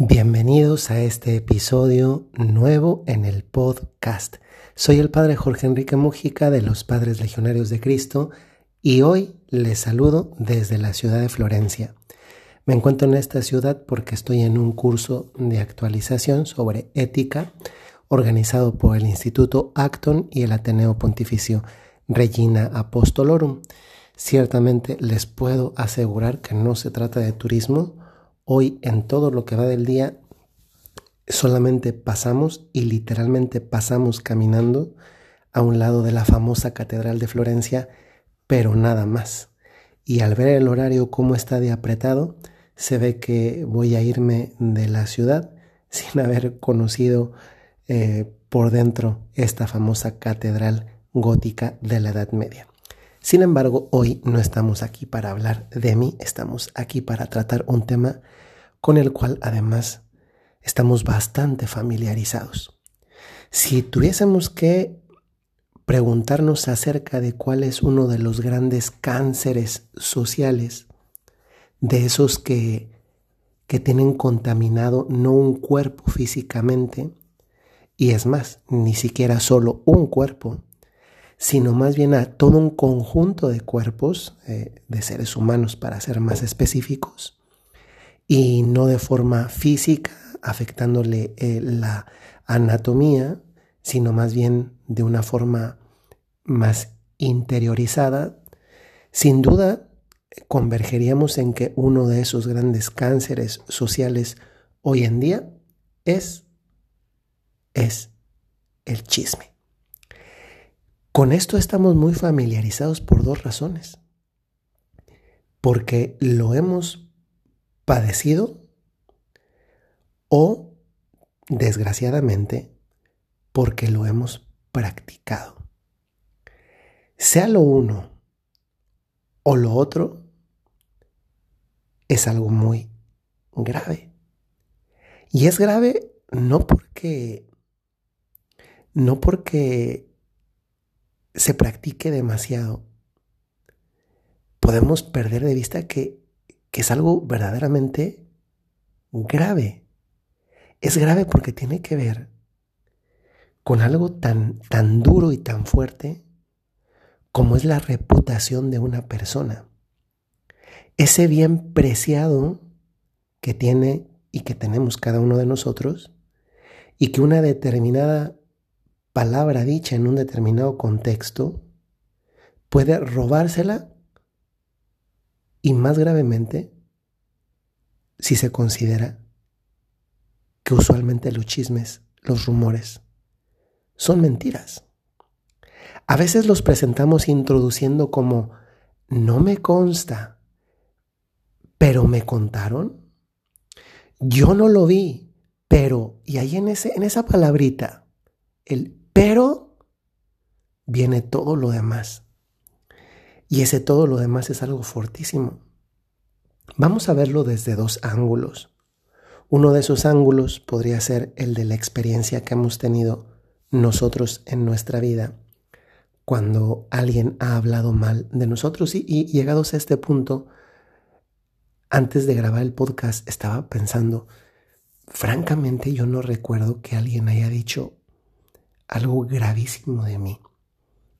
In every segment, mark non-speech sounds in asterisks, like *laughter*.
Bienvenidos a este episodio nuevo en el podcast. Soy el Padre Jorge Enrique Mujica de los Padres Legionarios de Cristo y hoy les saludo desde la ciudad de Florencia. Me encuentro en esta ciudad porque estoy en un curso de actualización sobre ética organizado por el Instituto Acton y el Ateneo Pontificio Regina Apostolorum. Ciertamente les puedo asegurar que no se trata de turismo, Hoy en todo lo que va del día solamente pasamos y literalmente pasamos caminando a un lado de la famosa Catedral de Florencia, pero nada más. Y al ver el horario cómo está de apretado, se ve que voy a irme de la ciudad *laughs* sin haber conocido eh, por dentro esta famosa catedral gótica de la Edad Media. Sin embargo, hoy no estamos aquí para hablar de mí, estamos aquí para tratar un tema con el cual además estamos bastante familiarizados. Si tuviésemos que preguntarnos acerca de cuál es uno de los grandes cánceres sociales, de esos que, que tienen contaminado no un cuerpo físicamente, y es más, ni siquiera solo un cuerpo, sino más bien a todo un conjunto de cuerpos eh, de seres humanos, para ser más específicos, y no de forma física, afectándole eh, la anatomía, sino más bien de una forma más interiorizada, sin duda convergeríamos en que uno de esos grandes cánceres sociales hoy en día es, es el chisme. Con esto estamos muy familiarizados por dos razones. Porque lo hemos padecido o, desgraciadamente, porque lo hemos practicado. Sea lo uno o lo otro, es algo muy grave. Y es grave no porque no porque se practique demasiado. Podemos perder de vista que que es algo verdaderamente grave. Es grave porque tiene que ver con algo tan, tan duro y tan fuerte como es la reputación de una persona. Ese bien preciado que tiene y que tenemos cada uno de nosotros y que una determinada palabra dicha en un determinado contexto puede robársela y más gravemente si se considera que usualmente los chismes, los rumores, son mentiras. A veces los presentamos introduciendo como no me consta, pero me contaron. Yo no lo vi, pero, y ahí en, ese, en esa palabrita, el pero, viene todo lo demás. Y ese todo lo demás es algo fortísimo. Vamos a verlo desde dos ángulos. Uno de esos ángulos podría ser el de la experiencia que hemos tenido nosotros en nuestra vida cuando alguien ha hablado mal de nosotros y, llegados a este punto, antes de grabar el podcast estaba pensando, francamente yo no recuerdo que alguien haya dicho algo gravísimo de mí,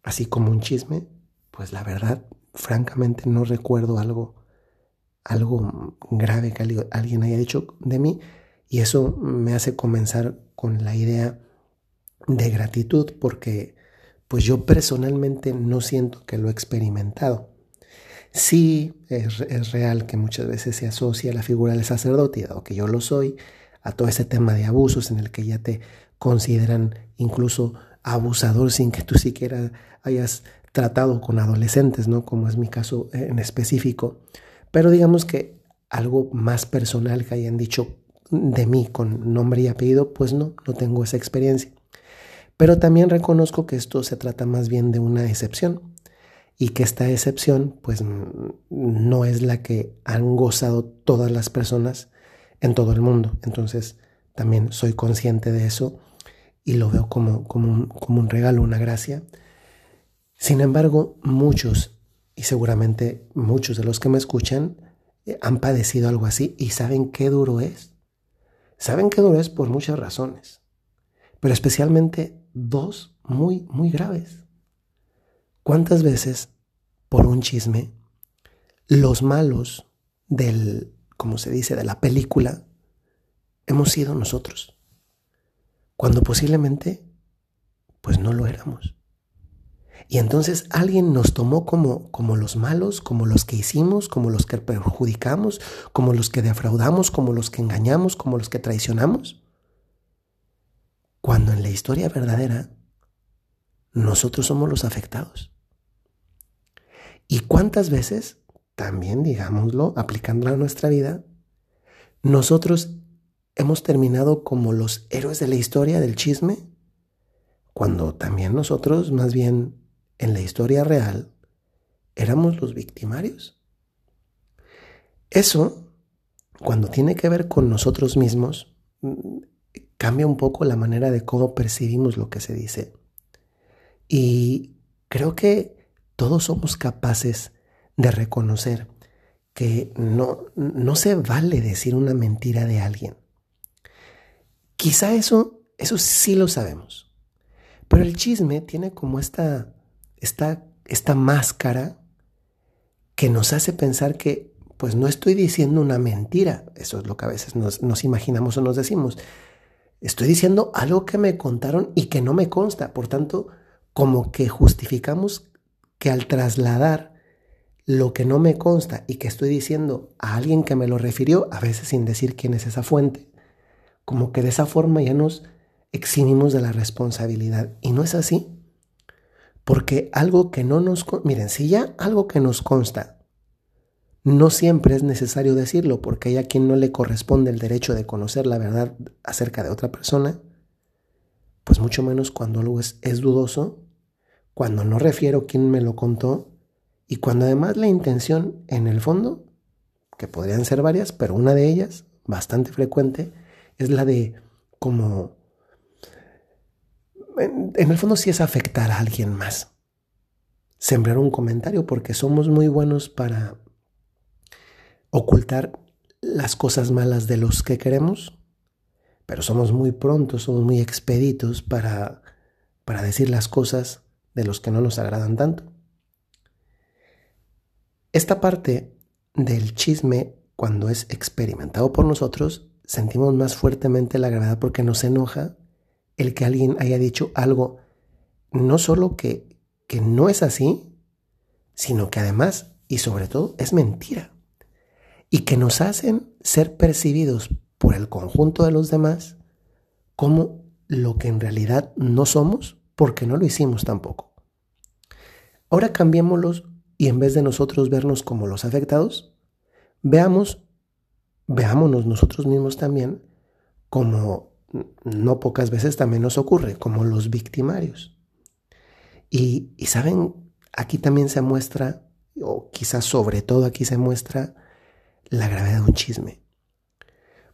así como un chisme, pues la verdad, francamente no recuerdo algo, algo grave que alguien haya dicho de mí y eso me hace comenzar con la idea de gratitud porque pues yo personalmente no siento que lo he experimentado. Sí, es, es, real que muchas veces se asocia la figura del sacerdote, o que yo lo soy, a todo ese tema de abusos en el que ya te consideran incluso abusador sin que tú siquiera hayas tratado con adolescentes, ¿no? Como es mi caso en específico. Pero digamos que algo más personal que hayan dicho de mí con nombre y apellido, pues no, no tengo esa experiencia. Pero también reconozco que esto se trata más bien de una excepción y que esta excepción pues no es la que han gozado todas las personas en todo el mundo. Entonces también soy consciente de eso y lo veo como, como, como un regalo, una gracia sin embargo, muchos, y seguramente muchos de los que me escuchan, eh, han padecido algo así y saben qué duro es. Saben que duro es por muchas razones, pero especialmente dos muy, muy graves. ¿Cuántas veces por un chisme los malos del, como se dice, de la película, hemos sido nosotros? Cuando posiblemente, pues no lo éramos. Y entonces alguien nos tomó como, como los malos, como los que hicimos, como los que perjudicamos, como los que defraudamos, como los que engañamos, como los que traicionamos. Cuando en la historia verdadera nosotros somos los afectados. ¿Y cuántas veces, también digámoslo, aplicándola a nuestra vida, nosotros hemos terminado como los héroes de la historia del chisme? Cuando también nosotros más bien en la historia real éramos los victimarios. Eso, cuando tiene que ver con nosotros mismos, mm, cambia un poco la manera de cómo percibimos lo que se dice. Y creo que todos somos capaces de reconocer que no, no se vale decir una mentira de alguien. Quizá eso, eso sí lo sabemos. Pero el chisme tiene como esta esta, esta máscara que nos hace pensar que pues no estoy diciendo una mentira, eso es lo que a veces nos, nos imaginamos o nos decimos, estoy diciendo algo que me contaron y que no me consta, por tanto, como que justificamos que al trasladar lo que no me consta y que estoy diciendo a alguien que me lo refirió, a veces sin decir quién es esa fuente, como que de esa forma ya nos eximimos de la responsabilidad. Y no es así. Porque algo que no nos... Miren, si ya algo que nos consta, no siempre es necesario decirlo porque hay a quien no le corresponde el derecho de conocer la verdad acerca de otra persona, pues mucho menos cuando algo es, es dudoso, cuando no refiero quién me lo contó y cuando además la intención en el fondo, que podrían ser varias, pero una de ellas, bastante frecuente, es la de como en, el fondo sí es afectar a alguien más. Sembrar un comentario porque somos muy buenos para ocultar las cosas malas de los que queremos, pero somos muy prontos, somos muy expeditos para, para decir las cosas de los que no nos agradan tanto. Esta parte del chisme, cuando es experimentado por nosotros, sentimos más fuertemente la gravedad porque nos enoja el que alguien haya dicho algo, no solo que, que no es así, sino que además y sobre todo es mentira. Y que nos hacen ser percibidos por el conjunto de los demás como lo que en realidad no somos porque no lo hicimos tampoco. Ahora cambiémoslos y en vez de nosotros vernos como los afectados, veamos, veámonos nosotros mismos también como no pocas veces también nos ocurre, como los victimarios. Y, saben, aquí también se muestra, o quizás sobre todo aquí se muestra, la gravedad de un chisme.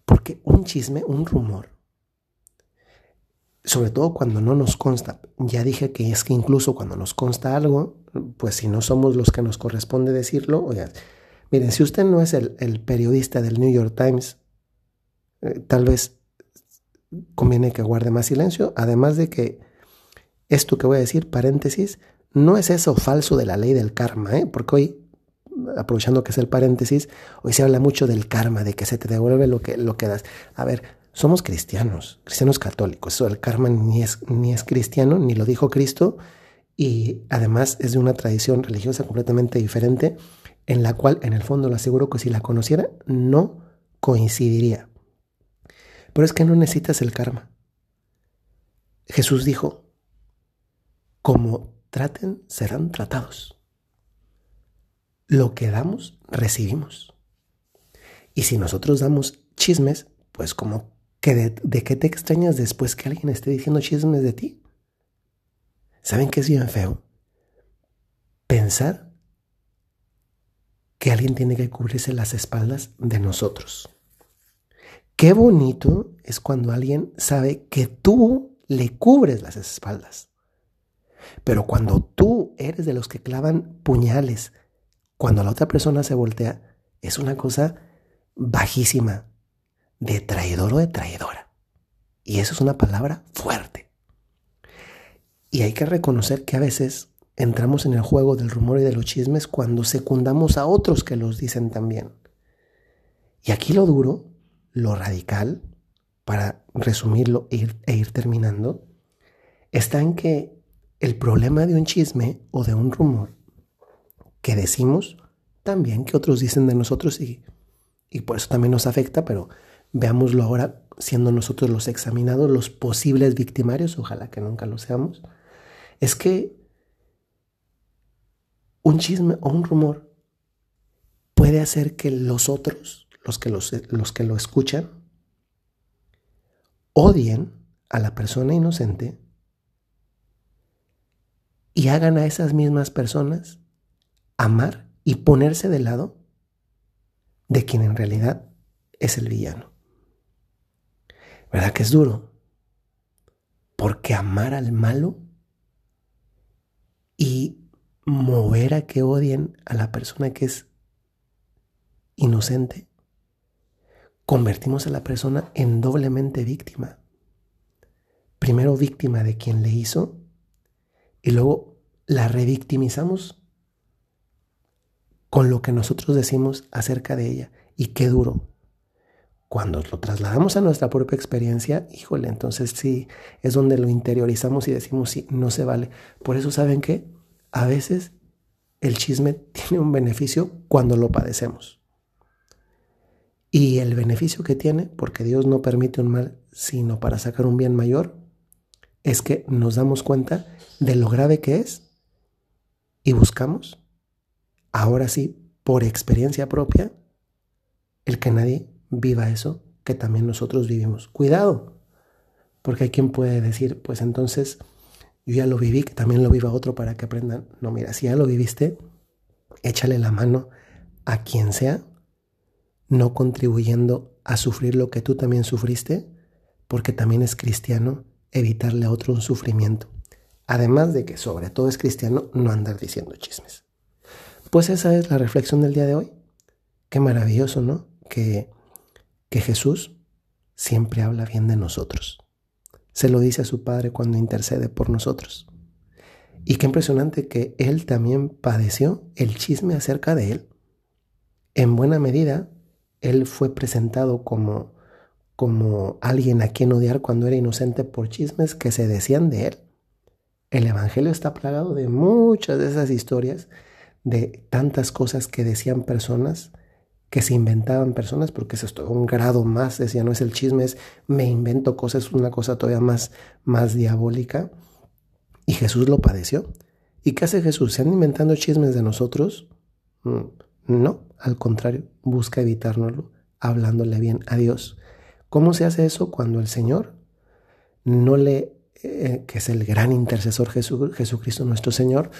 Porque un chisme, un rumor, sobre todo cuando no nos consta, ya dije que es que incluso cuando nos consta algo, pues si no somos los que nos corresponde decirlo, oigan, miren, si usted no es el, periodista del New York Times, eh, tal vez conviene que guarde más silencio, además de que esto que voy a decir, paréntesis, no es eso falso de la ley del karma, ¿eh? porque hoy, aprovechando que es el paréntesis, hoy se habla mucho del karma, de que se te devuelve lo que, lo que das. A ver, somos cristianos, cristianos católicos, eso del karma ni es, ni es cristiano, ni lo dijo Cristo, y además es de una tradición religiosa completamente diferente, en la cual, en el fondo, lo aseguro que si la conociera, no coincidiría. Pero es que no necesitas el karma. Jesús dijo, como traten, serán tratados. Lo que damos, recibimos. Y si nosotros damos chismes, pues como que de, de, qué te extrañas después que alguien esté diciendo chismes de ti? ¿Saben qué es bien feo? Pensar que alguien tiene que cubrirse las espaldas de nosotros. Qué bonito es cuando alguien sabe que tú le cubres las espaldas. Pero cuando tú eres de los que clavan puñales, cuando la otra persona se voltea, es una cosa bajísima. de traidor o de traidora. Y eso es una palabra fuerte. Y hay que reconocer que a veces entramos en el juego del rumor y de los chismes cuando secundamos a otros que los dicen también. Y aquí lo duro, lo radical, para resumirlo e ir, e ir terminando, está en que el problema de un chisme o de un rumor que decimos también que otros dicen de nosotros y, y por eso también nos afecta, pero veámoslo ahora siendo nosotros los examinados, los posibles victimarios, ojalá que nunca lo seamos, es que un chisme o un rumor puede hacer que los otros, los que, los, los que lo escuchan, odien a la persona inocente y hagan a esas mismas personas amar y ponerse del lado de quien en realidad es el villano. ¿Verdad que es duro? Porque amar al malo y mover a que odien a la persona que es inocente, convertimos a la persona en doblemente víctima. Primero víctima de quien le hizo y luego la revictimizamos con lo que nosotros decimos acerca de ella. Y qué duro. Cuando lo trasladamos a nuestra propia experiencia, híjole, entonces sí, es donde lo interiorizamos y decimos, sí, no se vale. Por eso, ¿saben qué? A veces el chisme *laughs* tiene un beneficio cuando lo padecemos. Y el beneficio que tiene, porque Dios no permite un mal, sino para sacar un bien mayor, es que nos damos cuenta de lo grave que es y buscamos ahora sí, por experiencia propia, el que nadie viva eso que también nosotros vivimos. Cuidado, porque hay quien puede decir, pues entonces yo ya lo viví, que también lo viva otro para que aprendan. No, mira, si ya lo viviste, échale la mano a quien sea, no contribuyendo a sufrir lo que tú también sufriste, porque también es cristiano evitarle a otro un sufrimiento. Además de que sobre todo es cristiano no andar diciendo chismes. Pues esa es la reflexión del día de hoy. Qué maravilloso, ¿no? Que, que Jesús siempre habla bien de nosotros. Se lo dice a su Padre cuando intercede por nosotros. Y qué impresionante que Él también padeció el chisme acerca de Él. En buena medida, Él fue presentado como, como alguien a quien odiar cuando era inocente por chismes que se decían de Él. El Evangelio está plagado de muchas de esas historias de tantas cosas que decían personas, que se inventaban personas, porque eso es un grado más, decía, no es el chisme, es me invento cosas, una cosa todavía más, más diabólica. Y Jesús lo padeció. ¿Y qué hace Jesús? ¿Se han inventando chismes de nosotros? Mm, no, al contrario, busca evitárnoslo, hablándole bien a Dios. ¿Cómo se hace eso cuando el Señor no le, eh, que es el gran intercesor Jesucristo nuestro Señor,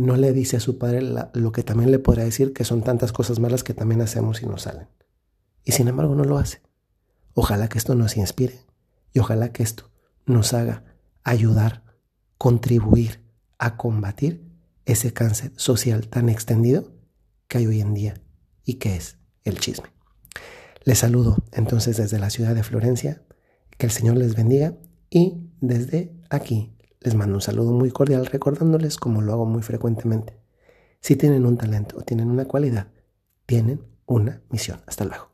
no le dice a su padre lo que también le podrá decir, que son tantas cosas malas que también hacemos y nos salen. Y sin embargo no lo hace. Ojalá que esto nos inspire y ojalá que esto nos haga ayudar, contribuir a combatir ese cáncer social tan extendido que hay hoy en día y que es el chisme. Les saludo entonces desde la ciudad de Florencia, que el Señor les bendiga y desde aquí les mando un saludo muy cordial recordándoles como lo hago muy frecuentemente. Si tienen un talento o tienen una cualidad, tienen una misión. Hasta luego.